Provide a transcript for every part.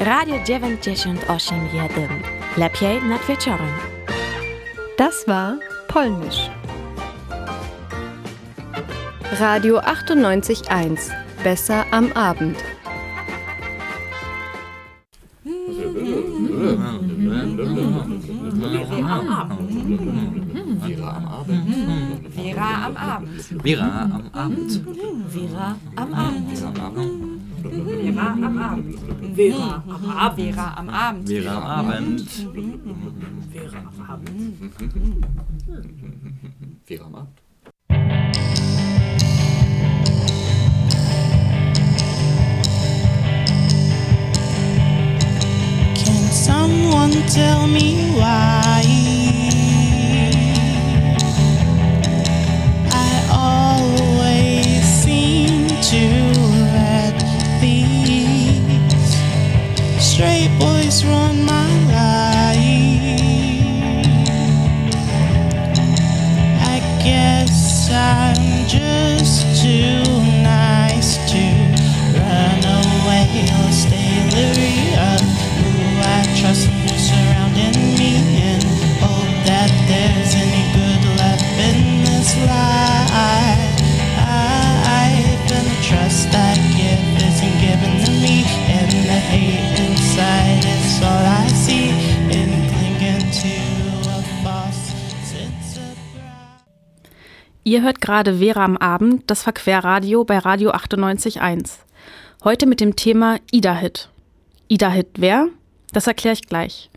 Radio 98.1. Lepiej nad wieczorem. Das war Polnisch. Radio 98.1. Besser am Abend. Vera am Abend. Vera am Abend. Vera am Abend. Vera am Abend. Vera am Abend. Vera am Abend. Vera am Abend. Vera am Abend. Vera am Abend. Vera am Abend. Can someone tell me why straight run my life? I guess I'm just too nice to run away or stay leery gerade Vera am Abend, das Verquerradio bei Radio 98.1. Heute mit dem Thema Ida-Hit. Ida-Hit wer? Das erkläre ich gleich.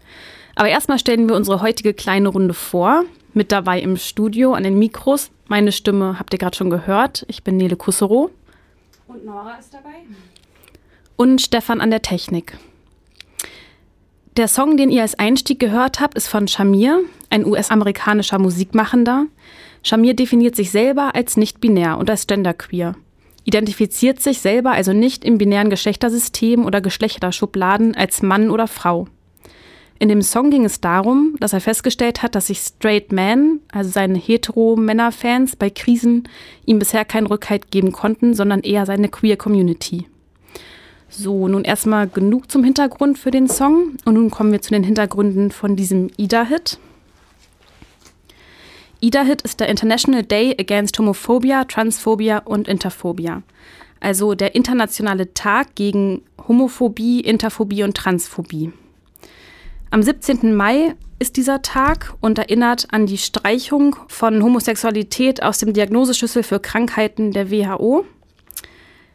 Aber erstmal stellen wir unsere heutige kleine Runde vor. Mit dabei im Studio an den Mikros. Meine Stimme habt ihr gerade schon gehört. Ich bin Nele Kusserow. Und Nora ist dabei. und Stefan an der Technik. Der Song, den ihr als Einstieg gehört habt, ist von Shamir, ein US-amerikanischer Musikmachender. Shamir definiert sich selber als nicht-binär und als genderqueer. Identifiziert sich selber also nicht im binären Geschlechtersystem oder Geschlechterschubladen als Mann oder Frau. In dem Song ging es darum, dass er festgestellt hat, dass sich Straight Men, also seine hetero-Männer-Fans, bei Krisen ihm bisher keinen Rückhalt geben konnten, sondern eher seine queer Community. So, nun erstmal genug zum Hintergrund für den Song und nun kommen wir zu den Hintergründen von diesem Ida-Hit. Ida-Hit ist der International Day Against Homophobia, Transphobia und Interphobia. Also der internationale Tag gegen Homophobie, Interphobie und Transphobie. Am 17. Mai ist dieser Tag und erinnert an die Streichung von Homosexualität aus dem Diagnoseschlüssel für Krankheiten der WHO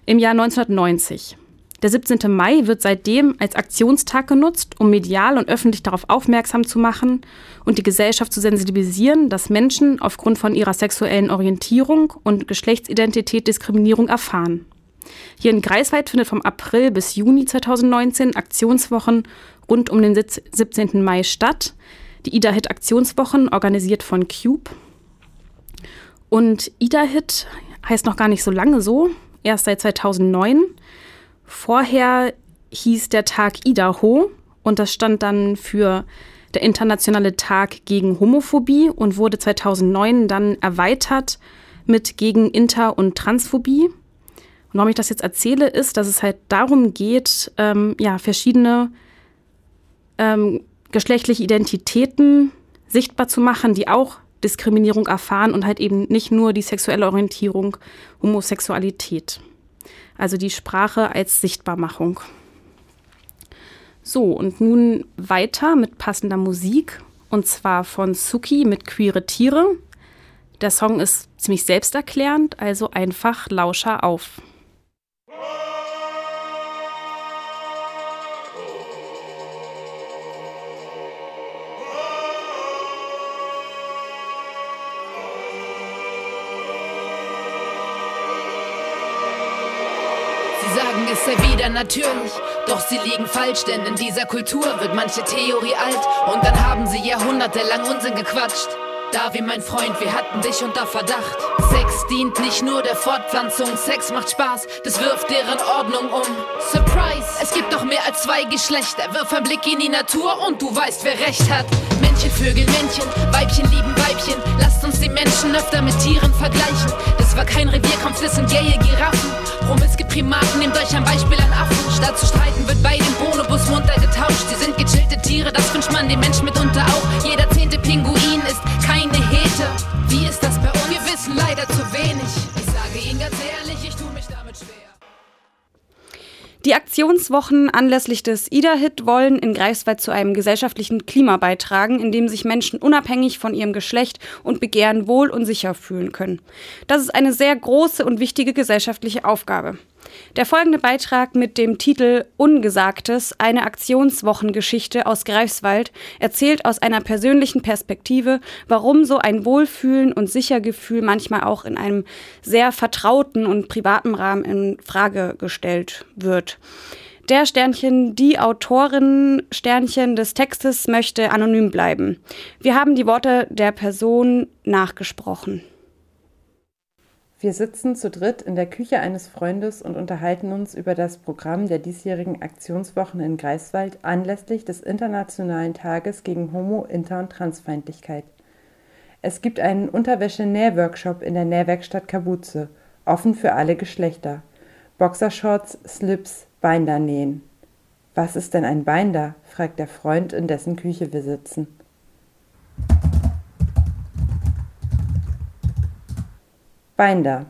im Jahr 1990. Der 17. Mai wird seitdem als Aktionstag genutzt, um medial und öffentlich darauf aufmerksam zu machen und die Gesellschaft zu sensibilisieren, dass Menschen aufgrund von ihrer sexuellen Orientierung und Geschlechtsidentität Diskriminierung erfahren. Hier in Greifswald findet vom April bis Juni 2019 Aktionswochen rund um den 17. Mai statt. Die Ida-Hit Aktionswochen, organisiert von Cube. Und Ida-Hit heißt noch gar nicht so lange so, erst seit 2009. Vorher hieß der Tag Idaho und das stand dann für der Internationale Tag gegen Homophobie und wurde 2009 dann erweitert mit gegen Inter- und Transphobie. Und warum ich das jetzt erzähle, ist, dass es halt darum geht, ähm, ja, verschiedene ähm, geschlechtliche Identitäten sichtbar zu machen, die auch Diskriminierung erfahren und halt eben nicht nur die sexuelle Orientierung, Homosexualität. Also die Sprache als Sichtbarmachung. So, und nun weiter mit passender Musik. Und zwar von Suki mit Queere Tiere. Der Song ist ziemlich selbsterklärend, also einfach Lauscher auf. Wieder natürlich, doch sie liegen falsch, denn in dieser Kultur wird manche Theorie alt und dann haben sie jahrhundertelang Unsinn gequatscht. Davi, mein Freund, wir hatten dich unter Verdacht. Sex dient nicht nur der Fortpflanzung, Sex macht Spaß, das wirft deren Ordnung um. Surprise, es gibt doch mehr als zwei Geschlechter. Wirf einen Blick in die Natur und du weißt, wer recht hat. Männchen, Vögel, Männchen, Weibchen lieben Weibchen. Lasst uns die Menschen öfter mit Tieren vergleichen. Das war kein Revierkampf, das sind gaye Giraffen. Promiske Primaten, nehmt euch ein zu streiten wird bei dem Bonobus munter. Sie sind gechillte Tiere, das wünscht man den Menschen mitunter auch. Jeder zehnte Pinguin ist keine Hete. Wie ist das bei uns? Wir wissen leider zu wenig. Ich sage Ihnen ganz ehrlich, ich tue mich damit schwer. Die Aktionswochen anlässlich des IDA-Hit wollen in Greifswald zu einem gesellschaftlichen Klima beitragen, in dem sich Menschen unabhängig von ihrem Geschlecht und Begehren wohl und sicher fühlen können. Das ist eine sehr große und wichtige gesellschaftliche Aufgabe. Der folgende Beitrag mit dem Titel Ungesagtes, eine Aktionswochengeschichte aus Greifswald, erzählt aus einer persönlichen Perspektive, warum so ein Wohlfühlen und Sichergefühl manchmal auch in einem sehr vertrauten und privaten Rahmen in Frage gestellt wird. Der Sternchen, die Autorin Sternchen des Textes möchte anonym bleiben. Wir haben die Worte der Person nachgesprochen. Wir sitzen zu dritt in der Küche eines Freundes und unterhalten uns über das Programm der diesjährigen Aktionswochen in Greifswald anlässlich des Internationalen Tages gegen Homo-, Inter- und Transfeindlichkeit. Es gibt einen Unterwäsche-Nähworkshop in der Nähwerkstatt Kabuze, offen für alle Geschlechter. Boxershorts, Slips, Binder nähen. Was ist denn ein Binder? fragt der Freund, in dessen Küche wir sitzen. Binder.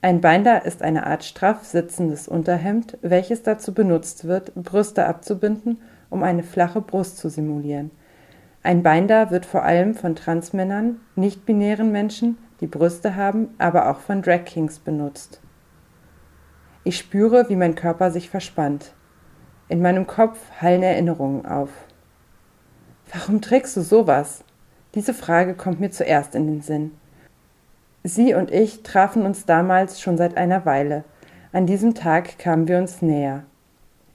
Ein Binder ist eine Art straff sitzendes Unterhemd, welches dazu benutzt wird, Brüste abzubinden, um eine flache Brust zu simulieren. Ein Binder wird vor allem von Transmännern, nicht-binären Menschen, die Brüste haben, aber auch von Drag Kings benutzt. Ich spüre, wie mein Körper sich verspannt. In meinem Kopf hallen Erinnerungen auf. Warum trägst du sowas? Diese Frage kommt mir zuerst in den Sinn. Sie und ich trafen uns damals schon seit einer Weile. An diesem Tag kamen wir uns näher.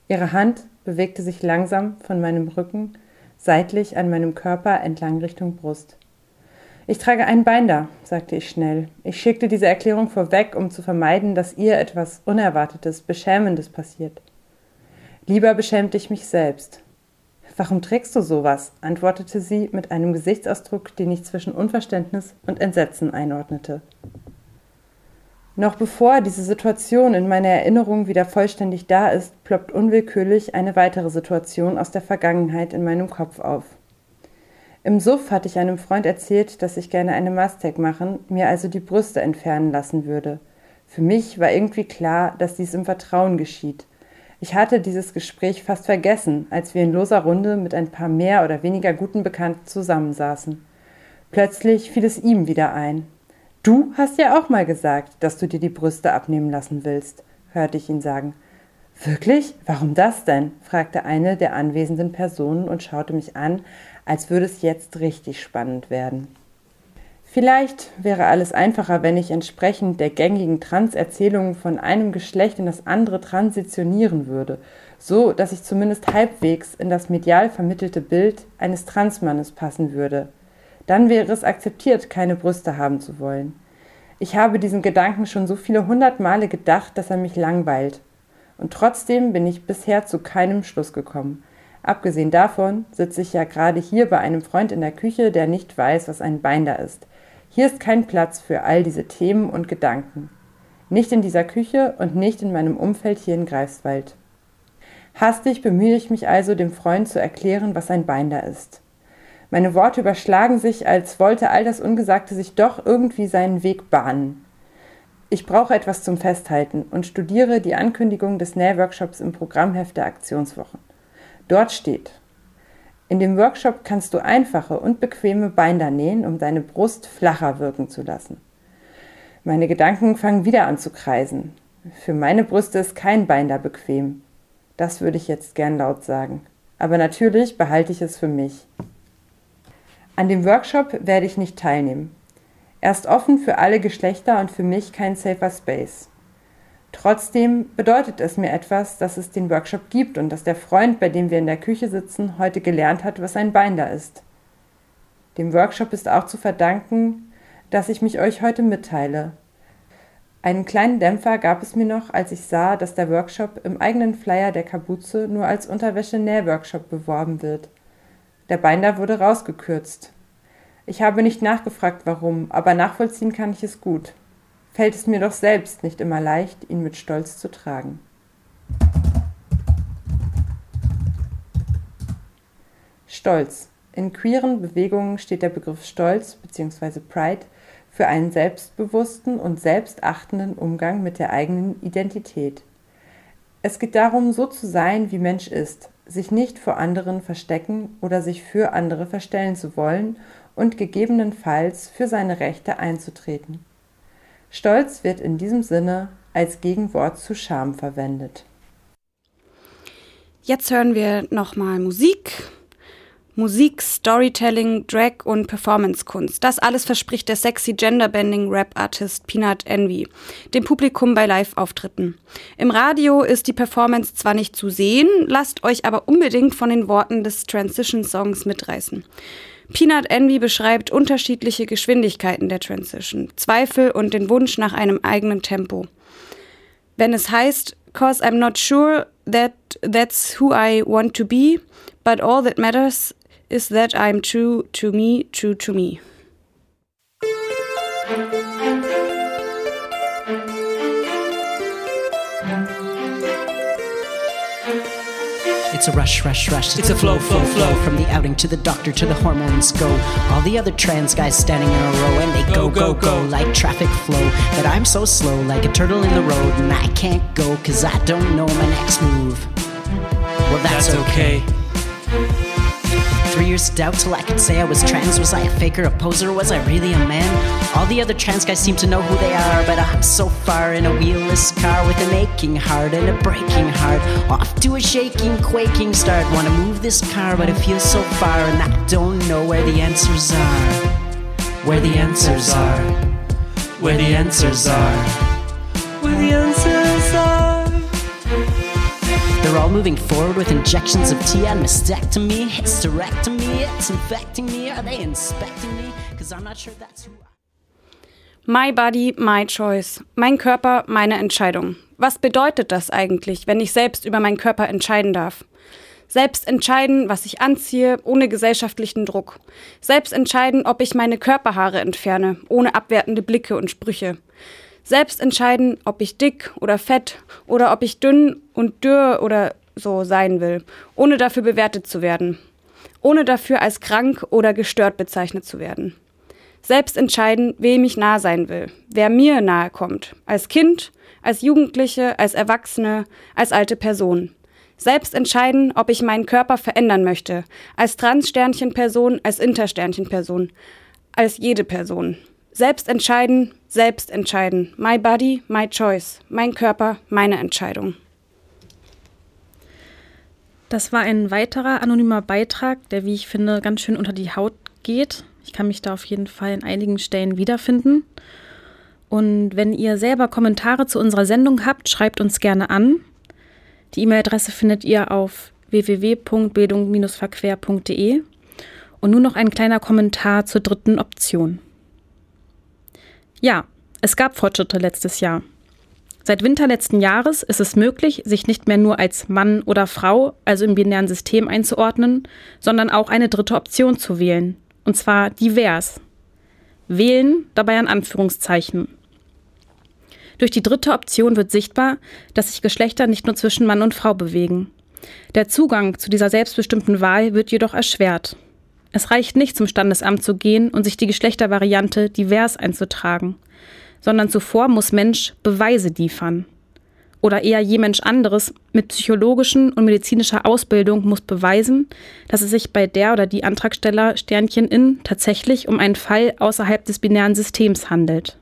Ihre Hand bewegte sich langsam von meinem Rücken seitlich an meinem Körper entlang Richtung Brust. Ich trage einen Binder, sagte ich schnell. Ich schickte diese Erklärung vorweg, um zu vermeiden, dass ihr etwas Unerwartetes, Beschämendes passiert. Lieber beschämte ich mich selbst. Warum trägst du sowas? antwortete sie mit einem Gesichtsausdruck, den ich zwischen Unverständnis und Entsetzen einordnete. Noch bevor diese Situation in meiner Erinnerung wieder vollständig da ist, ploppt unwillkürlich eine weitere Situation aus der Vergangenheit in meinem Kopf auf. Im Suff hatte ich einem Freund erzählt, dass ich gerne eine Mastec machen, mir also die Brüste entfernen lassen würde. Für mich war irgendwie klar, dass dies im Vertrauen geschieht. Ich hatte dieses Gespräch fast vergessen, als wir in loser Runde mit ein paar mehr oder weniger guten Bekannten zusammensaßen. Plötzlich fiel es ihm wieder ein. Du hast ja auch mal gesagt, dass du dir die Brüste abnehmen lassen willst, hörte ich ihn sagen. Wirklich? Warum das denn? fragte eine der anwesenden Personen und schaute mich an, als würde es jetzt richtig spannend werden. Vielleicht wäre alles einfacher, wenn ich entsprechend der gängigen Trans-Erzählungen von einem Geschlecht in das andere transitionieren würde, so dass ich zumindest halbwegs in das medial vermittelte Bild eines Transmannes passen würde. Dann wäre es akzeptiert, keine Brüste haben zu wollen. Ich habe diesen Gedanken schon so viele hundert Male gedacht, dass er mich langweilt. Und trotzdem bin ich bisher zu keinem Schluss gekommen. Abgesehen davon sitze ich ja gerade hier bei einem Freund in der Küche, der nicht weiß, was ein Binder ist. Hier ist kein Platz für all diese Themen und Gedanken. Nicht in dieser Küche und nicht in meinem Umfeld hier in Greifswald. Hastig bemühe ich mich also, dem Freund zu erklären, was ein Binder ist. Meine Worte überschlagen sich, als wollte all das Ungesagte sich doch irgendwie seinen Weg bahnen. Ich brauche etwas zum Festhalten und studiere die Ankündigung des Nähworkshops im Programmheft der Aktionswochen. Dort steht, in dem Workshop kannst du einfache und bequeme Binder nähen, um deine Brust flacher wirken zu lassen. Meine Gedanken fangen wieder an zu kreisen. Für meine Brüste ist kein Binder bequem. Das würde ich jetzt gern laut sagen. Aber natürlich behalte ich es für mich. An dem Workshop werde ich nicht teilnehmen. Er ist offen für alle Geschlechter und für mich kein safer Space. Trotzdem bedeutet es mir etwas, dass es den Workshop gibt und dass der Freund, bei dem wir in der Küche sitzen, heute gelernt hat, was ein Binder ist. Dem Workshop ist auch zu verdanken, dass ich mich euch heute mitteile. Einen kleinen Dämpfer gab es mir noch, als ich sah, dass der Workshop im eigenen Flyer der Kabuze nur als Unterwäsche-Näh-Workshop beworben wird. Der Binder wurde rausgekürzt. Ich habe nicht nachgefragt, warum, aber nachvollziehen kann ich es gut fällt es mir doch selbst nicht immer leicht, ihn mit Stolz zu tragen. Stolz. In queeren Bewegungen steht der Begriff Stolz bzw. Pride für einen selbstbewussten und selbstachtenden Umgang mit der eigenen Identität. Es geht darum, so zu sein, wie Mensch ist, sich nicht vor anderen verstecken oder sich für andere verstellen zu wollen und gegebenenfalls für seine Rechte einzutreten. Stolz wird in diesem Sinne als Gegenwort zu Scham verwendet. Jetzt hören wir nochmal Musik. Musik, Storytelling, Drag und Performancekunst. Das alles verspricht der sexy Genderbending Rap-Artist Peanut Envy, dem Publikum bei Live-Auftritten. Im Radio ist die Performance zwar nicht zu sehen, lasst euch aber unbedingt von den Worten des Transition-Songs mitreißen. Peanut Envy beschreibt unterschiedliche Geschwindigkeiten der Transition, Zweifel und den Wunsch nach einem eigenen Tempo. Wenn es heißt, cause I'm not sure that that's who I want to be, but all that matters is that I'm true to me, true to me. It's a rush, rush, rush. It's, a flow, flow, flow. From the outing to the doctor to the hormones go. All the other trans guys standing in a row and they go, go, go, like traffic flow. But I'm so slow, like a turtle in the road, and I can't go cause I don't know my next move. Well, that's, That's okay. Three years of doubt till I could say I was trans. Was I a faker, a poser? Was I really a man? All the other trans guys seem to know who they are, but I'm so far in a wheelless car with an aching heart and a breaking heart. Off to a shaking, quaking start. Wanna move this car, but it feels so far, and I don't know where the answers are. Where the answers are. Where the answers are. Where the answers are. They're all moving forward with injections of tea and mastectomy, hysterectomy. It's infecting me. Are they inspecting me? Cause I'm not sure that's who My Body, My Choice. Mein Körper, meine Entscheidung. Was bedeutet das eigentlich, wenn ich selbst über meinen Körper entscheiden darf? Selbst entscheiden, was ich anziehe, ohne gesellschaftlichen Druck. Selbst entscheiden, ob ich meine Körperhaare entferne, ohne abwertende Blicke und Sprüche. Selbst entscheiden, ob ich dick oder fett oder ob ich dünn und dürr oder so sein will, ohne dafür bewertet zu werden. Ohne dafür als krank oder gestört bezeichnet zu werden. Selbst entscheiden, wem ich nah sein will, wer mir nahe kommt, als Kind, als Jugendliche, als Erwachsene, als alte Person. Selbst entscheiden, ob ich meinen Körper verändern möchte, als Trans-Sternchen-Person, als Inter-Sternchen-Person, als jede Person. Selbst entscheiden, selbst entscheiden. My body, my choice. Mein Körper, meine Entscheidung. Das war ein weiterer anonymer Beitrag, der, wie ich finde, ganz schön unter die Haut geht. Ich kann mich da auf jeden Fall in einigen Stellen wiederfinden. Und wenn ihr selber Kommentare zu unserer Sendung habt, schreibt uns gerne an. Die E-Mail-Adresse findet ihr auf www.bildung-verquer.de. Und nun noch ein kleiner Kommentar zur dritten Option. Ja, es gab Fortschritte letztes Jahr. Seit Winter letzten Jahres ist es möglich, sich nicht mehr nur als Mann oder Frau, also im binären System einzuordnen, sondern auch eine dritte Option zu wählen. Und zwar divers. Wählen dabei an Anführungszeichen. Durch die dritte Option wird sichtbar, dass sich Geschlechter nicht nur zwischen Mann und Frau bewegen. Der Zugang zu dieser selbstbestimmten Wahl wird jedoch erschwert. Es reicht nicht, zum Standesamt zu gehen und sich die Geschlechtervariante divers einzutragen, sondern zuvor muss Mensch Beweise liefern. Oder eher je Mensch anderes mit psychologischen und medizinischer Ausbildung muss beweisen, dass es sich bei der oder die Antragsteller Sternchen in tatsächlich um einen Fall außerhalb des binären Systems handelt.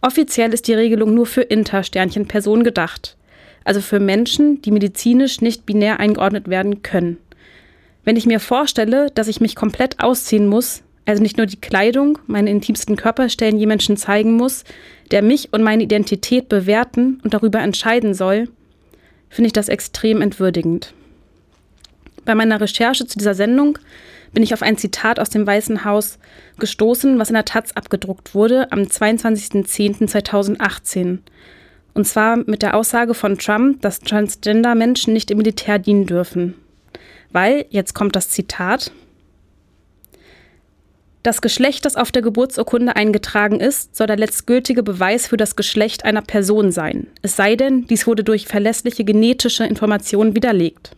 Offiziell ist die Regelung nur für Inter-Sternchen-Personen gedacht, also für Menschen, die medizinisch nicht binär eingeordnet werden können. Wenn ich mir vorstelle, dass ich mich komplett ausziehen muss, also nicht nur die Kleidung, meine intimsten Körperstellen je Menschen zeigen muss, der mich und meine Identität bewerten und darüber entscheiden soll, finde ich das extrem entwürdigend. Bei meiner Recherche zu dieser Sendung bin ich auf ein Zitat aus dem Weißen Haus gestoßen, was in der Taz abgedruckt wurde am 22.10.2018. Und zwar mit der Aussage von Trump, dass Transgender-Menschen nicht im Militär dienen dürfen. Weil, jetzt kommt das Zitat, das Geschlecht, das auf der Geburtsurkunde eingetragen ist, soll der letztgültige Beweis für das Geschlecht einer Person sein. Es sei denn, dies wurde durch verlässliche genetische Informationen widerlegt.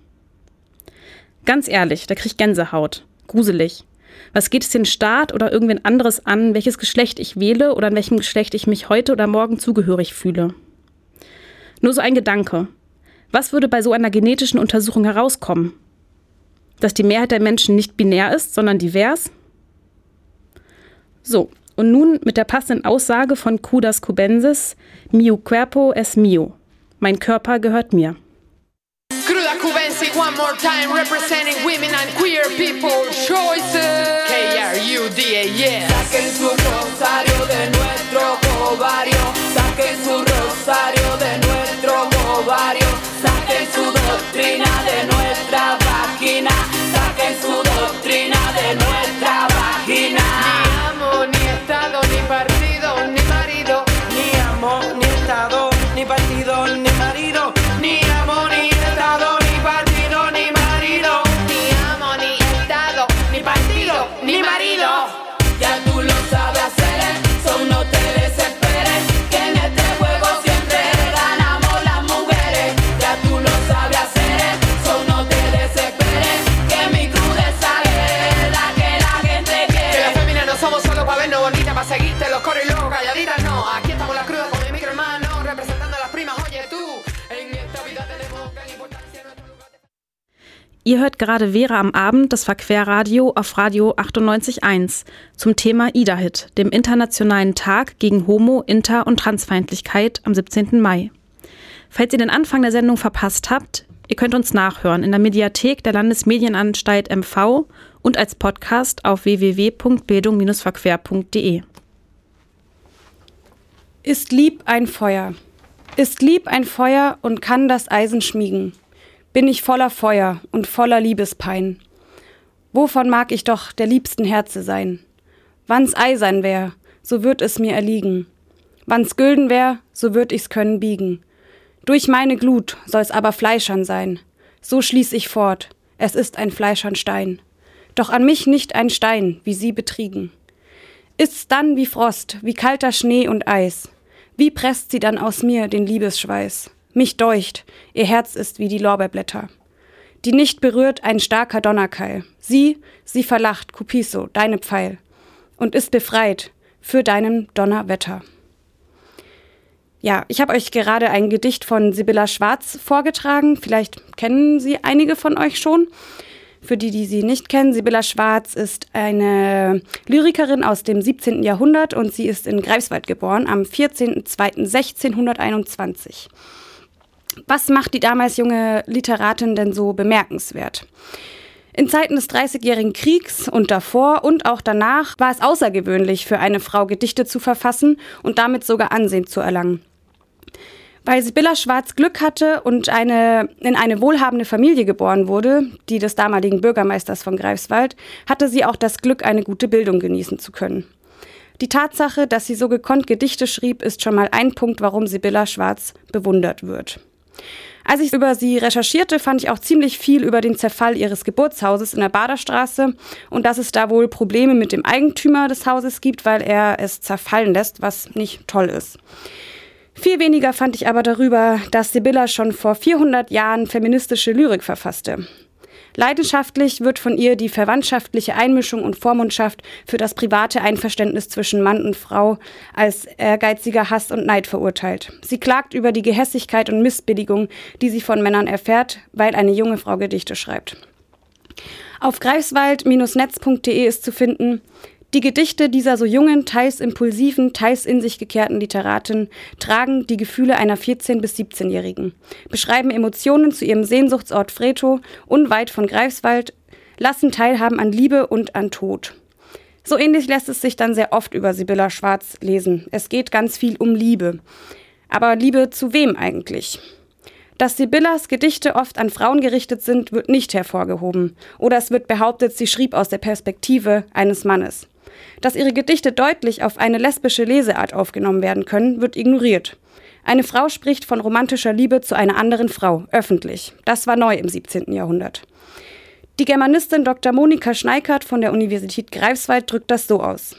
Ganz ehrlich, da krieg ich Gänsehaut. Gruselig. Was geht es den Staat oder irgendwen anderes an, welches Geschlecht ich wähle oder in welchem Geschlecht ich mich heute oder morgen zugehörig fühle? Nur so ein Gedanke. Was würde bei so einer genetischen Untersuchung herauskommen? Dass die Mehrheit der Menschen nicht binär ist, sondern divers? So, und nun mit der passenden Aussage von Kudas Cubensis, Mio cuerpo es mio. Mein Körper gehört mir. Cruda Cubensi, one more time, representing women and queer people choices. K-R-U-D-A, yeah. Saquen su rosario de nuestro ovario, saquen su rosario de nuestro ovario, saquen su doctrina de nuestra vagina, saquen su hört gerade Vera am Abend, das Verquerradio auf Radio 98.1 zum Thema IDA-Hit, dem Internationalen Tag gegen Homo-, Inter- und Transfeindlichkeit am 17. Mai. Falls ihr den Anfang der Sendung verpasst habt, ihr könnt uns nachhören in der Mediathek der Landesmedienanstalt MV und als Podcast auf www.bildung-verquer.de. Ist lieb ein Feuer. Ist lieb ein Feuer und kann das Eisen schmiegen. Bin ich voller Feuer und voller Liebespein. Wovon mag ich doch der liebsten Herze sein? Wann's eisern wär, so würd es mir erliegen. Wann's gülden wär, so würd ich's können biegen. Durch meine Glut soll's aber fleischern sein. So schließ ich fort, es ist ein fleischern Stein. Doch an mich nicht ein Stein, wie sie betriegen. Ist's dann wie Frost, wie kalter Schnee und Eis? Wie presst sie dann aus mir den Liebesschweiß? Mich deucht, ihr Herz ist wie die Lorbeerblätter, die nicht berührt ein starker Donnerkeil. Sie, sie verlacht, Cupiso, deine Pfeil, und ist befreit für deinen Donnerwetter. Ja, ich habe euch gerade ein Gedicht von Sibylla Schwarz vorgetragen. Vielleicht kennen sie einige von euch schon. Für die, die sie nicht kennen, Sibylla Schwarz ist eine Lyrikerin aus dem 17. Jahrhundert und sie ist in Greifswald geboren am 14.02.1621. Was macht die damals junge Literatin denn so bemerkenswert? In Zeiten des Dreißigjährigen Kriegs und davor und auch danach war es außergewöhnlich für eine Frau Gedichte zu verfassen und damit sogar Ansehen zu erlangen. Weil Sibylla Schwarz Glück hatte und eine, in eine wohlhabende Familie geboren wurde, die des damaligen Bürgermeisters von Greifswald, hatte sie auch das Glück, eine gute Bildung genießen zu können. Die Tatsache, dass sie so gekonnt Gedichte schrieb, ist schon mal ein Punkt, warum Sibylla Schwarz bewundert wird. Als ich über sie recherchierte, fand ich auch ziemlich viel über den Zerfall ihres Geburtshauses in der Baderstraße und dass es da wohl Probleme mit dem Eigentümer des Hauses gibt, weil er es zerfallen lässt, was nicht toll ist. Viel weniger fand ich aber darüber, dass Sibylla schon vor 400 Jahren feministische Lyrik verfasste. Leidenschaftlich wird von ihr die verwandtschaftliche Einmischung und Vormundschaft für das private Einverständnis zwischen Mann und Frau als ehrgeiziger Hass und Neid verurteilt. Sie klagt über die Gehässigkeit und Missbilligung, die sie von Männern erfährt, weil eine junge Frau Gedichte schreibt. Auf greifswald-netz.de ist zu finden, die Gedichte dieser so jungen, teils impulsiven, teils in sich gekehrten Literatin tragen die Gefühle einer 14- bis 17-Jährigen, beschreiben Emotionen zu ihrem Sehnsuchtsort Freto, unweit von Greifswald, lassen teilhaben an Liebe und an Tod. So ähnlich lässt es sich dann sehr oft über Sibylla Schwarz lesen. Es geht ganz viel um Liebe. Aber Liebe zu wem eigentlich? Dass Sibyllas Gedichte oft an Frauen gerichtet sind, wird nicht hervorgehoben. Oder es wird behauptet, sie schrieb aus der Perspektive eines Mannes. Dass ihre Gedichte deutlich auf eine lesbische Leseart aufgenommen werden können, wird ignoriert. Eine Frau spricht von romantischer Liebe zu einer anderen Frau, öffentlich. Das war neu im 17. Jahrhundert. Die Germanistin Dr. Monika Schneikert von der Universität Greifswald drückt das so aus.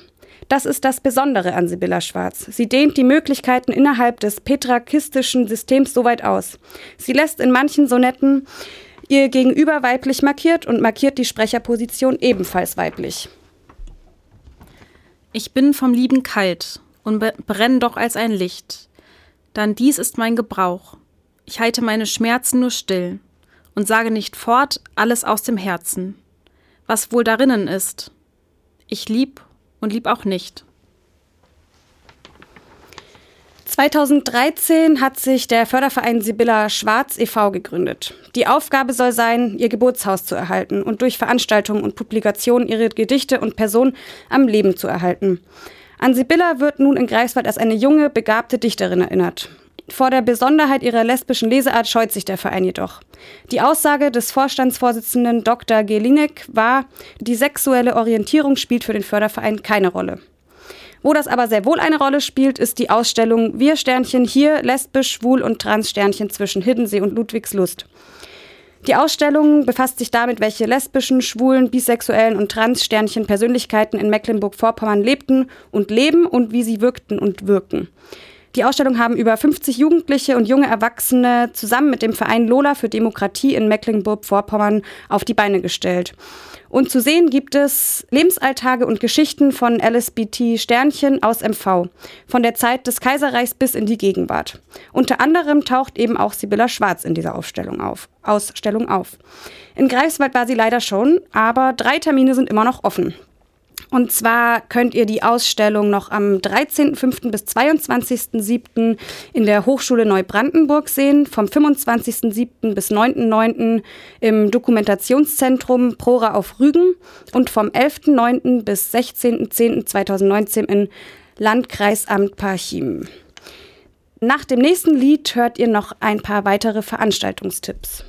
Das ist das Besondere an Sibylla Schwarz. Sie dehnt die Möglichkeiten innerhalb des petrakistischen Systems so weit aus. Sie lässt in manchen Sonetten ihr Gegenüber weiblich markiert und markiert die Sprecherposition ebenfalls weiblich. Ich bin vom Lieben kalt und brenn doch als ein Licht. Dann dies ist mein Gebrauch. ich halte meine Schmerzen nur still und sage nicht fort alles aus dem Herzen, was wohl darinnen ist. Ich lieb und lieb auch nicht. 2013 hat sich der Förderverein Sibylla Schwarz e.V. gegründet. Die Aufgabe soll sein, ihr Geburtshaus zu erhalten und durch Veranstaltungen und Publikationen ihre Gedichte und Personen am Leben zu erhalten. An Sibylla wird nun in Greifswald als eine junge, begabte Dichterin erinnert. Vor der Besonderheit ihrer lesbischen Leseart scheut sich der Verein jedoch. Die Aussage des Vorstandsvorsitzenden Dr. Gelinek war, die sexuelle Orientierung spielt für den Förderverein keine Rolle. Wo das aber sehr wohl eine Rolle spielt, ist die Ausstellung Wir Sternchen hier lesbisch, schwul und trans Sternchen zwischen Hiddensee und Ludwigslust. Die Ausstellung befasst sich damit, welche lesbischen, schwulen, bisexuellen und trans Sternchen Persönlichkeiten in Mecklenburg-Vorpommern lebten und leben und wie sie wirkten und wirken. Die Ausstellung haben über 50 Jugendliche und junge Erwachsene zusammen mit dem Verein Lola für Demokratie in Mecklenburg-Vorpommern auf die Beine gestellt. Und zu sehen gibt es Lebensalltage und Geschichten von LSBT Sternchen aus MV, von der Zeit des Kaiserreichs bis in die Gegenwart. Unter anderem taucht eben auch Sibylla Schwarz in dieser Aufstellung auf. Ausstellung auf. In Greifswald war sie leider schon, aber drei Termine sind immer noch offen. Und zwar könnt ihr die Ausstellung noch am 13.05. bis 22.07. in der Hochschule Neubrandenburg sehen, vom 25.07. bis 9.09. im Dokumentationszentrum Prora auf Rügen und vom 11.09. bis 16.10.2019 in Landkreisamt Parchim. Nach dem nächsten Lied hört ihr noch ein paar weitere Veranstaltungstipps.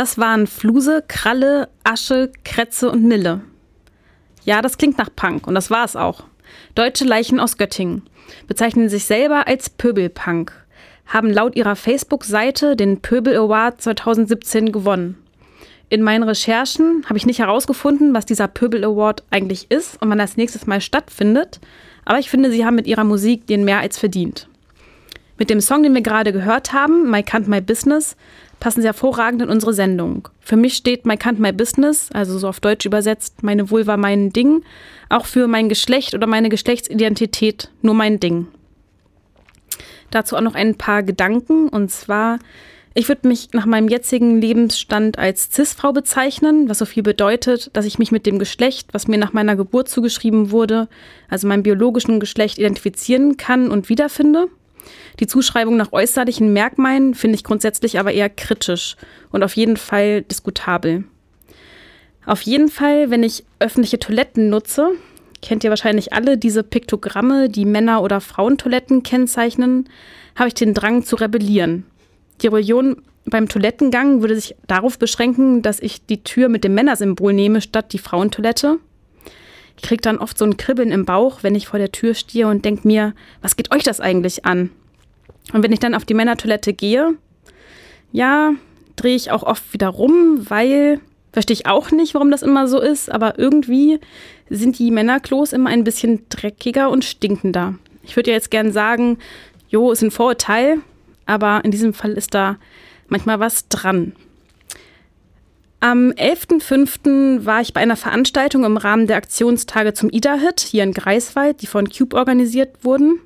Das waren Fluse, Kralle, Asche, Kretze und Nille. Ja, das klingt nach Punk und das war es auch. Deutsche Leichen aus Göttingen bezeichnen sich selber als Pöbelpunk, haben laut ihrer Facebook-Seite den Pöbel Award 2017 gewonnen. In meinen Recherchen habe ich nicht herausgefunden, was dieser Pöbel Award eigentlich ist und wann das nächstes Mal stattfindet, aber ich finde, sie haben mit ihrer Musik den mehr als verdient. Mit dem Song, den wir gerade gehört haben, My Can't My Business, passen sie hervorragend in unsere Sendung. Für mich steht My Can't My Business, also so auf Deutsch übersetzt, meine Vulva mein Ding, auch für mein Geschlecht oder meine Geschlechtsidentität nur mein Ding. Dazu auch noch ein paar Gedanken und zwar, ich würde mich nach meinem jetzigen Lebensstand als Cis-Frau bezeichnen, was so viel bedeutet, dass ich mich mit dem Geschlecht, was mir nach meiner Geburt zugeschrieben wurde, also meinem biologischen Geschlecht identifizieren kann und wiederfinde. Die Zuschreibung nach äußerlichen Merkmalen finde ich grundsätzlich aber eher kritisch und auf jeden Fall diskutabel. Auf jeden Fall, wenn ich öffentliche Toiletten nutze, kennt ihr wahrscheinlich alle diese Piktogramme, die Männer- oder Frauentoiletten kennzeichnen, habe ich den Drang zu rebellieren. Die Rebellion beim Toilettengang würde sich darauf beschränken, dass ich die Tür mit dem Männersymbol nehme statt die Frauentoilette. Ich kriege dann oft so ein Kribbeln im Bauch, wenn ich vor der Tür stehe und denke mir, was geht euch das eigentlich an? Und wenn ich dann auf die Männertoilette gehe, ja, drehe ich auch oft wieder rum, weil, verstehe ich auch nicht, warum das immer so ist, aber irgendwie sind die Männerklos immer ein bisschen dreckiger und stinkender. Ich würde ja jetzt gern sagen, jo, ist ein Vorurteil, aber in diesem Fall ist da manchmal was dran. Am 11.05. war ich bei einer Veranstaltung im Rahmen der Aktionstage zum Ida-Hit hier in Greifswald, die von Cube organisiert wurden.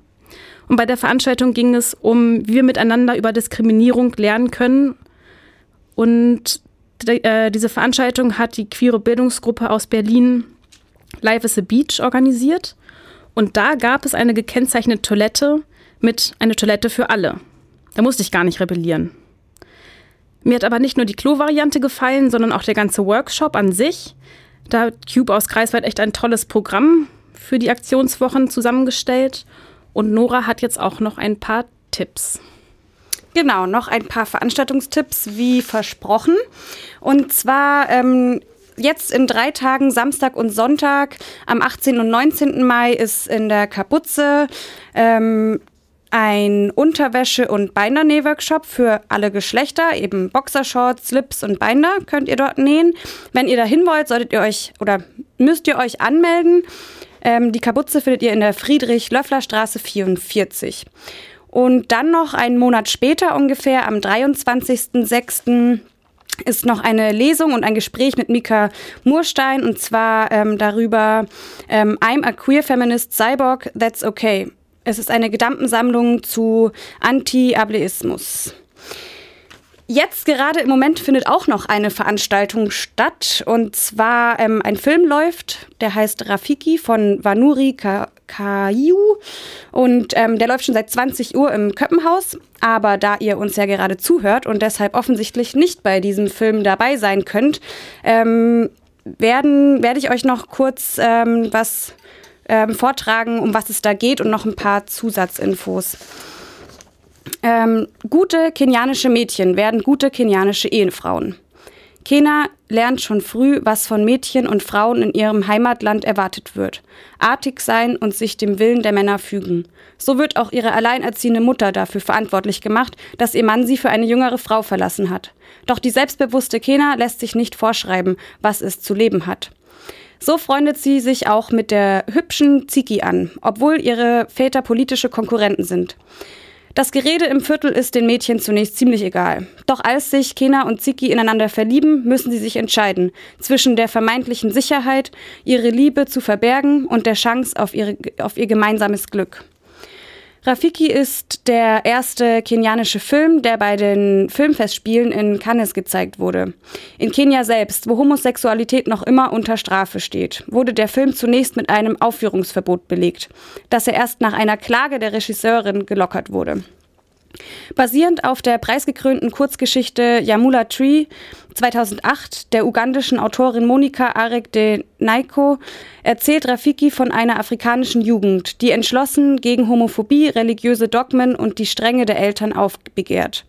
Und bei der Veranstaltung ging es um, wie wir miteinander über Diskriminierung lernen können. Und äh, diese Veranstaltung hat die queere Bildungsgruppe aus Berlin Life is a Beach organisiert. Und da gab es eine gekennzeichnete Toilette mit einer Toilette für alle. Da musste ich gar nicht rebellieren. Mir hat aber nicht nur die Klo-Variante gefallen, sondern auch der ganze Workshop an sich. Da hat Cube aus Greifswald echt ein tolles Programm für die Aktionswochen zusammengestellt. Und Nora hat jetzt auch noch ein paar Tipps. Genau, noch ein paar Veranstaltungstipps wie versprochen. Und zwar ähm, jetzt in drei Tagen, Samstag und Sonntag, am 18. und 19. Mai ist in der Kaputze ähm, ein Unterwäsche- und Bindernäh-Workshop für alle Geschlechter, eben Boxershorts, Slips und Binder könnt ihr dort nähen. Wenn ihr dahin wollt, solltet ihr euch oder müsst ihr euch anmelden. Ähm, die Kaputze findet ihr in der Friedrich-Löffler-Straße 44. Und dann noch einen Monat später ungefähr, am 23.06., ist noch eine Lesung und ein Gespräch mit Mika Murstein und zwar ähm, darüber ähm, I'm a queer feminist cyborg, that's okay. Es ist eine Gedankensammlung zu Anti-Ableismus. Jetzt gerade im Moment findet auch noch eine Veranstaltung statt. Und zwar ähm, ein Film läuft, der heißt Rafiki von Vanuri Ka Kaiu. Und ähm, der läuft schon seit 20 Uhr im Köppenhaus. Aber da ihr uns ja gerade zuhört und deshalb offensichtlich nicht bei diesem Film dabei sein könnt, ähm, werden, werde ich euch noch kurz ähm, was ähm, vortragen, um was es da geht und noch ein paar Zusatzinfos. Ähm, gute kenianische Mädchen werden gute kenianische Ehefrauen. Kena lernt schon früh, was von Mädchen und Frauen in ihrem Heimatland erwartet wird. Artig sein und sich dem Willen der Männer fügen. So wird auch ihre alleinerziehende Mutter dafür verantwortlich gemacht, dass ihr Mann sie für eine jüngere Frau verlassen hat. Doch die selbstbewusste Kena lässt sich nicht vorschreiben, was es zu leben hat. So freundet sie sich auch mit der hübschen Ziki an, obwohl ihre Väter politische Konkurrenten sind. Das Gerede im Viertel ist den Mädchen zunächst ziemlich egal. Doch als sich Kena und Ziki ineinander verlieben, müssen sie sich entscheiden zwischen der vermeintlichen Sicherheit, ihre Liebe zu verbergen und der Chance auf, ihre, auf ihr gemeinsames Glück. Rafiki ist der erste kenianische Film, der bei den Filmfestspielen in Cannes gezeigt wurde. In Kenia selbst, wo Homosexualität noch immer unter Strafe steht, wurde der Film zunächst mit einem Aufführungsverbot belegt, das er erst nach einer Klage der Regisseurin gelockert wurde. Basierend auf der preisgekrönten Kurzgeschichte Yamula Tree 2008 der ugandischen Autorin Monika Arek de Naiko erzählt Rafiki von einer afrikanischen Jugend, die entschlossen gegen Homophobie, religiöse Dogmen und die Strenge der Eltern aufbegehrt.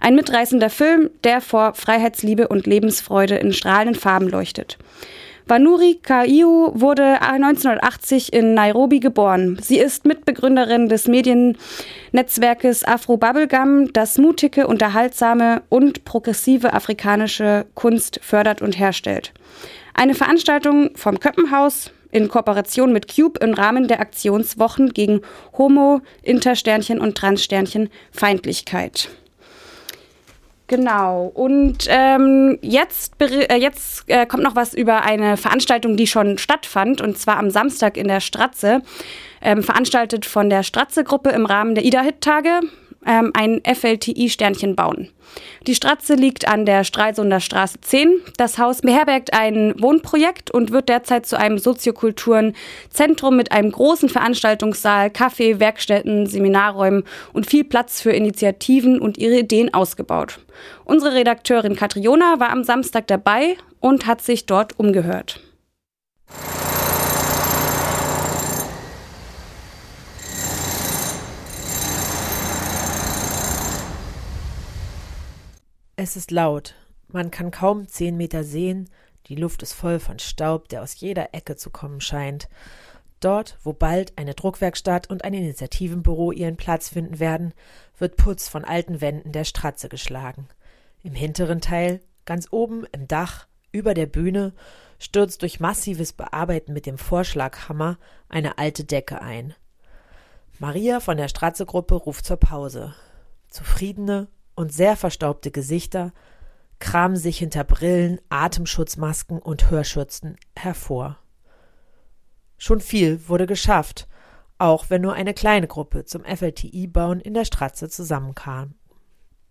Ein mitreißender Film, der vor Freiheitsliebe und Lebensfreude in strahlenden Farben leuchtet. Vanuri Kaiu wurde 1980 in Nairobi geboren. Sie ist Mitbegründerin des Mediennetzwerkes Afro Bubblegum, das mutige, unterhaltsame und progressive afrikanische Kunst fördert und herstellt. Eine Veranstaltung vom Köppenhaus in Kooperation mit Cube im Rahmen der Aktionswochen gegen Homo, Intersternchen und Transsternchen Feindlichkeit. Genau. Und ähm, jetzt, äh, jetzt äh, kommt noch was über eine Veranstaltung, die schon stattfand, und zwar am Samstag in der Stratze, ähm, veranstaltet von der Stratze-Gruppe im Rahmen der Ida-Hit-Tage, ähm, ein FLTI-Sternchen bauen. Die Stratze liegt an der Stralsunder Straße 10. Das Haus beherbergt ein Wohnprojekt und wird derzeit zu einem Soziokulturenzentrum mit einem großen Veranstaltungssaal, Café, Werkstätten, Seminarräumen und viel Platz für Initiativen und ihre Ideen ausgebaut. Unsere Redakteurin Katriona war am Samstag dabei und hat sich dort umgehört. Es ist laut. Man kann kaum zehn Meter sehen. Die Luft ist voll von Staub, der aus jeder Ecke zu kommen scheint. Dort, wo bald eine Druckwerkstatt und ein Initiativenbüro ihren Platz finden werden, wird Putz von alten Wänden der Stratze geschlagen. Im hinteren Teil, ganz oben im Dach, über der Bühne, stürzt durch massives Bearbeiten mit dem Vorschlaghammer eine alte Decke ein. Maria von der Stratze-Gruppe ruft zur Pause. Zufriedene, und sehr verstaubte Gesichter kramen sich hinter Brillen, Atemschutzmasken und Hörschützen hervor. Schon viel wurde geschafft, auch wenn nur eine kleine Gruppe zum FLTI-Bauen in der Stratze zusammenkam.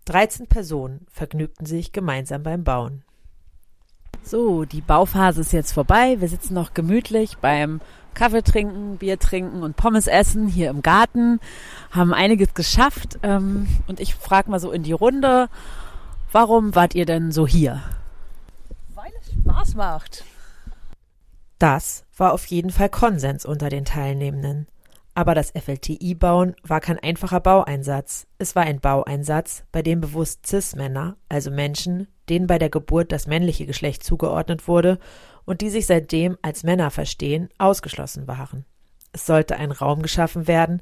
13 Personen vergnügten sich gemeinsam beim Bauen. So, die Bauphase ist jetzt vorbei. Wir sitzen noch gemütlich beim Kaffee trinken, Bier trinken und Pommes essen hier im Garten. Haben einiges geschafft. Ähm, und ich frage mal so in die Runde, Warum wart ihr denn so hier? Weil es Spaß macht. Das war auf jeden Fall Konsens unter den Teilnehmenden. Aber das FLTI-Bauen war kein einfacher Baueinsatz. Es war ein Baueinsatz, bei dem bewusst Cis-Männer, also Menschen, denen bei der Geburt das männliche Geschlecht zugeordnet wurde und die sich seitdem als Männer verstehen, ausgeschlossen waren. Es sollte ein Raum geschaffen werden,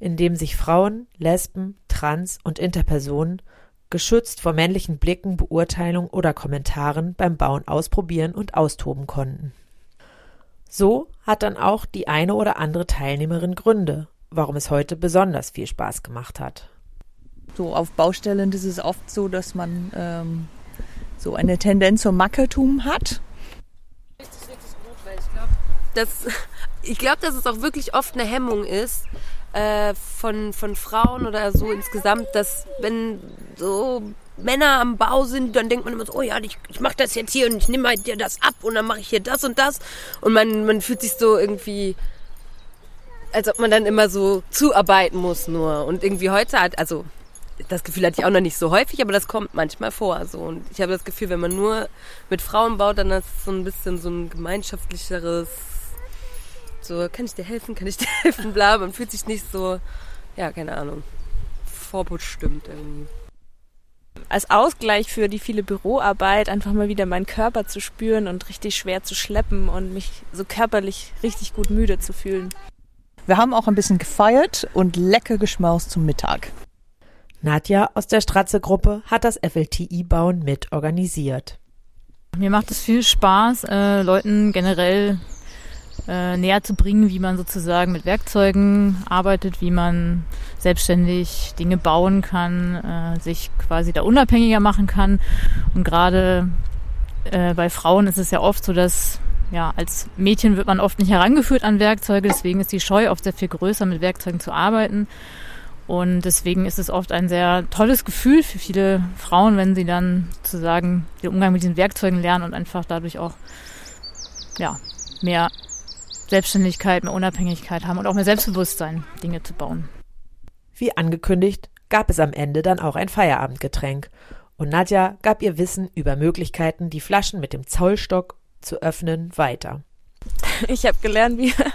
in dem sich Frauen, Lesben, Trans- und Interpersonen geschützt vor männlichen Blicken, Beurteilungen oder Kommentaren beim Bauen ausprobieren und austoben konnten. So hat dann auch die eine oder andere Teilnehmerin Gründe, warum es heute besonders viel Spaß gemacht hat. So auf Baustellen ist es oft so, dass man ähm, so eine Tendenz zum Mackertum hat. Das, ich glaube, dass es auch wirklich oft eine Hemmung ist äh, von, von Frauen oder so insgesamt, dass wenn so Männer am Bau sind, dann denkt man immer so, oh ja, ich, ich mache das jetzt hier und ich nehme halt dir das ab und dann mache ich hier das und das. Und man, man fühlt sich so irgendwie, als ob man dann immer so zuarbeiten muss nur. Und irgendwie heute hat, also das Gefühl hatte ich auch noch nicht so häufig, aber das kommt manchmal vor. So. Und ich habe das Gefühl, wenn man nur mit Frauen baut, dann ist es so ein bisschen so ein gemeinschaftlicheres, so, kann ich dir helfen, kann ich dir helfen, bla. Man fühlt sich nicht so, ja, keine Ahnung, vorbestimmt irgendwie als Ausgleich für die viele Büroarbeit einfach mal wieder meinen Körper zu spüren und richtig schwer zu schleppen und mich so körperlich richtig gut müde zu fühlen. Wir haben auch ein bisschen gefeiert und lecker geschmaust zum Mittag. Nadja aus der Stratze-Gruppe hat das FLTI-Bauen mit organisiert. Mir macht es viel Spaß, äh, Leuten generell äh, näher zu bringen, wie man sozusagen mit Werkzeugen arbeitet, wie man selbstständig Dinge bauen kann, äh, sich quasi da unabhängiger machen kann. Und gerade äh, bei Frauen ist es ja oft so, dass ja, als Mädchen wird man oft nicht herangeführt an Werkzeuge, deswegen ist die Scheu oft sehr viel größer, mit Werkzeugen zu arbeiten. Und deswegen ist es oft ein sehr tolles Gefühl für viele Frauen, wenn sie dann sozusagen den Umgang mit diesen Werkzeugen lernen und einfach dadurch auch ja, mehr Selbstständigkeit, mehr Unabhängigkeit haben und auch mehr Selbstbewusstsein, Dinge zu bauen. Wie angekündigt, gab es am Ende dann auch ein Feierabendgetränk. Und Nadja gab ihr Wissen über Möglichkeiten, die Flaschen mit dem Zollstock zu öffnen, weiter. Ich habe gelernt, wie man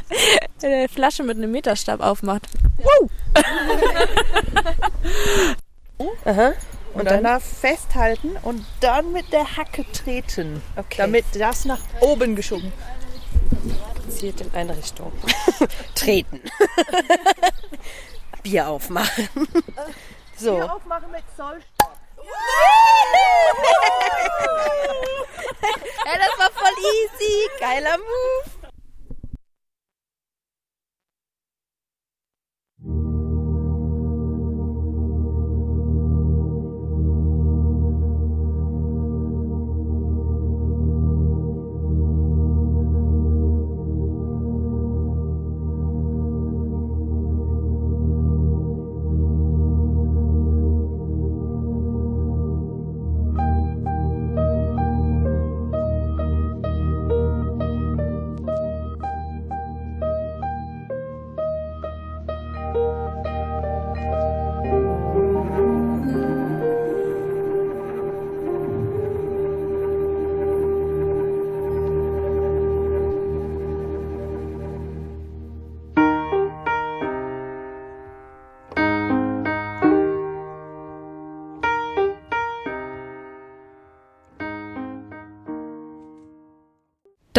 eine Flasche mit einem Meterstab aufmacht. Wow! Aha. Und, und dann, dann festhalten und dann mit der Hacke treten, okay. damit das nach oben geschoben Zielt in eine Richtung. Treten. Bier aufmachen. So. Bier aufmachen mit Zollstock. ja, das war voll easy. Geiler Move.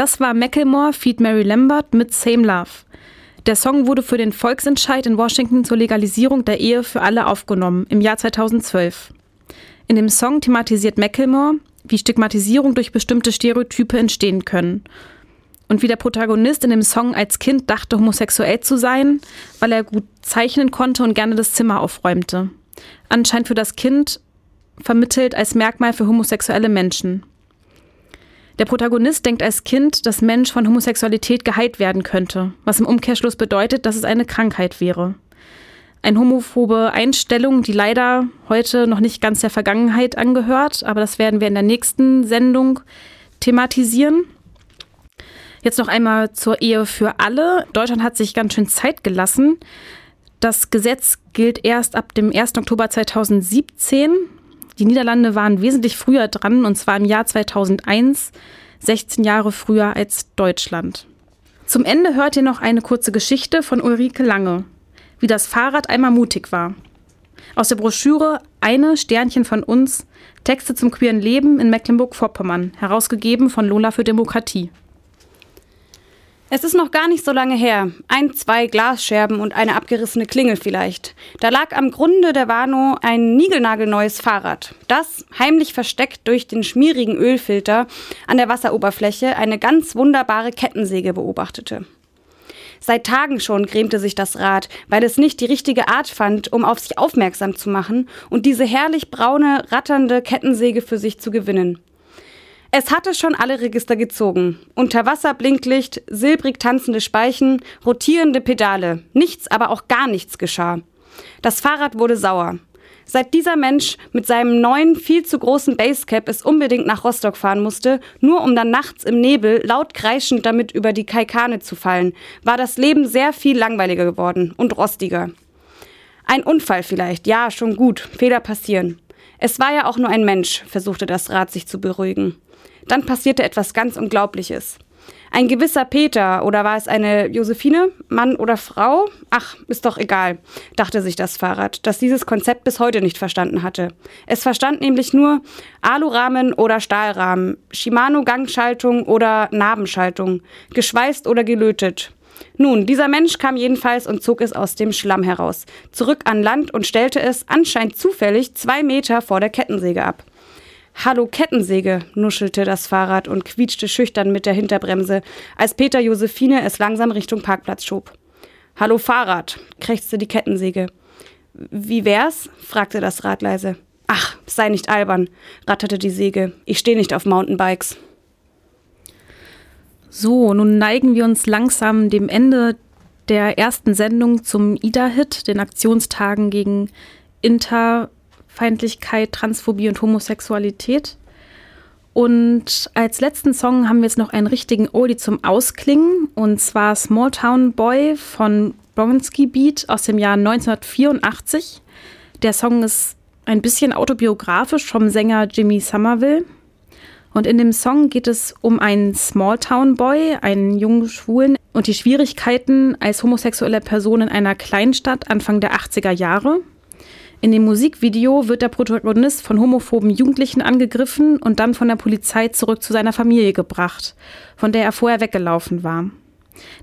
Das war Macklemore feat. Mary Lambert mit Same Love. Der Song wurde für den Volksentscheid in Washington zur Legalisierung der Ehe für alle aufgenommen im Jahr 2012. In dem Song thematisiert Macklemore, wie Stigmatisierung durch bestimmte Stereotype entstehen können. Und wie der Protagonist in dem Song als Kind dachte, homosexuell zu sein, weil er gut zeichnen konnte und gerne das Zimmer aufräumte. Anscheinend für das Kind vermittelt als Merkmal für homosexuelle Menschen. Der Protagonist denkt als Kind, dass Mensch von Homosexualität geheilt werden könnte, was im Umkehrschluss bedeutet, dass es eine Krankheit wäre. Eine homophobe Einstellung, die leider heute noch nicht ganz der Vergangenheit angehört, aber das werden wir in der nächsten Sendung thematisieren. Jetzt noch einmal zur Ehe für alle. Deutschland hat sich ganz schön Zeit gelassen. Das Gesetz gilt erst ab dem 1. Oktober 2017 Die Niederlande waren wesentlich früher dran, und zwar im Jahr 2001, 16 Jahre früher als Deutschland. Zum Ende hört ihr noch eine kurze Geschichte von Ulrike Lange, wie das Fahrrad einmal mutig war. Aus der Broschüre Eine Sternchen von uns, Texte zum queeren Leben in Mecklenburg-Vorpommern, herausgegeben von Lola für Demokratie. Es ist noch gar nicht so lange her. Ein, zwei Glasscherben und eine abgerissene Klingel vielleicht. Da lag am Grunde der Warnow ein niegelnagelneues Fahrrad, das, heimlich versteckt durch den schmierigen Ölfilter an der Wasseroberfläche, eine ganz wunderbare Kettensäge beobachtete. Seit Tagen schon grämte sich das Rad, weil es nicht die richtige Art fand, um auf sich aufmerksam zu machen und diese herrlich braune, ratternde Kettensäge für sich zu gewinnen. Es hatte schon alle Register gezogen. Unterwasserblinklicht, silbrig tanzende Speichen, rotierende Pedale. Nichts, aber auch gar nichts geschah. Das Fahrrad wurde sauer. Seit dieser Mensch mit seinem neuen, viel zu großen Basecap es unbedingt nach Rostock fahren musste, nur um dann nachts im Nebel laut kreischend damit über die Kaikane zu fallen, war das Leben sehr viel langweiliger geworden und rostiger. Ein Unfall vielleicht, ja, schon gut, Fehler passieren. Es war ja auch nur ein Mensch, versuchte das Rad sich zu beruhigen. Dann passierte etwas ganz Unglaubliches. Ein gewisser Peter, oder war es eine Josephine, Mann oder Frau? Ach, ist doch egal, dachte sich das Fahrrad, das dieses Konzept bis heute nicht verstanden hatte. Es verstand nämlich nur Alurahmen oder Stahlrahmen, Shimano-Gangschaltung oder Nabenschaltung, geschweißt oder gelötet. Nun, dieser Mensch kam jedenfalls und zog es aus dem Schlamm heraus, zurück an Land und stellte es anscheinend zufällig zwei Meter vor der Kettensäge ab. Hallo Kettensäge, nuschelte das Fahrrad und quietschte schüchtern mit der Hinterbremse, als Peter Josephine es langsam Richtung Parkplatz schob. Hallo Fahrrad, krächzte die Kettensäge. Wie wär's? fragte das Rad leise. Ach, sei nicht albern, ratterte die Säge. Ich stehe nicht auf Mountainbikes. So, nun neigen wir uns langsam dem Ende der ersten Sendung zum IDA-Hit, den Aktionstagen gegen Interfeindlichkeit, Transphobie und Homosexualität. Und als letzten Song haben wir jetzt noch einen richtigen Oldie zum Ausklingen, und zwar Small Town Boy von Bronski Beat aus dem Jahr 1984. Der Song ist ein bisschen autobiografisch vom Sänger Jimmy Somerville. Und in dem Song geht es um einen Smalltown Boy, einen jungen Schwulen und die Schwierigkeiten als homosexuelle Person in einer Kleinstadt Anfang der 80er Jahre. In dem Musikvideo wird der Protagonist von homophoben Jugendlichen angegriffen und dann von der Polizei zurück zu seiner Familie gebracht, von der er vorher weggelaufen war.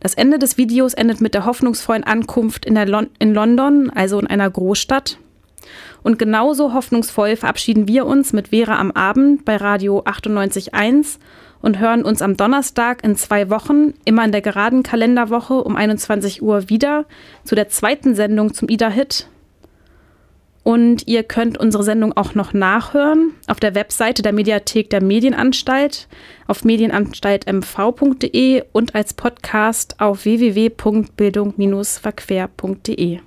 Das Ende des Videos endet mit der hoffnungsvollen Ankunft in, Lon in London, also in einer Großstadt. Und genauso hoffnungsvoll verabschieden wir uns mit Vera am Abend bei Radio 98.1 und hören uns am Donnerstag in zwei Wochen, immer in der geraden Kalenderwoche um 21 Uhr wieder zu der zweiten Sendung zum Ida-Hit. Und ihr könnt unsere Sendung auch noch nachhören auf der Webseite der Mediathek der Medienanstalt, auf medienanstaltmv.de und als Podcast auf www.bildung-verquer.de.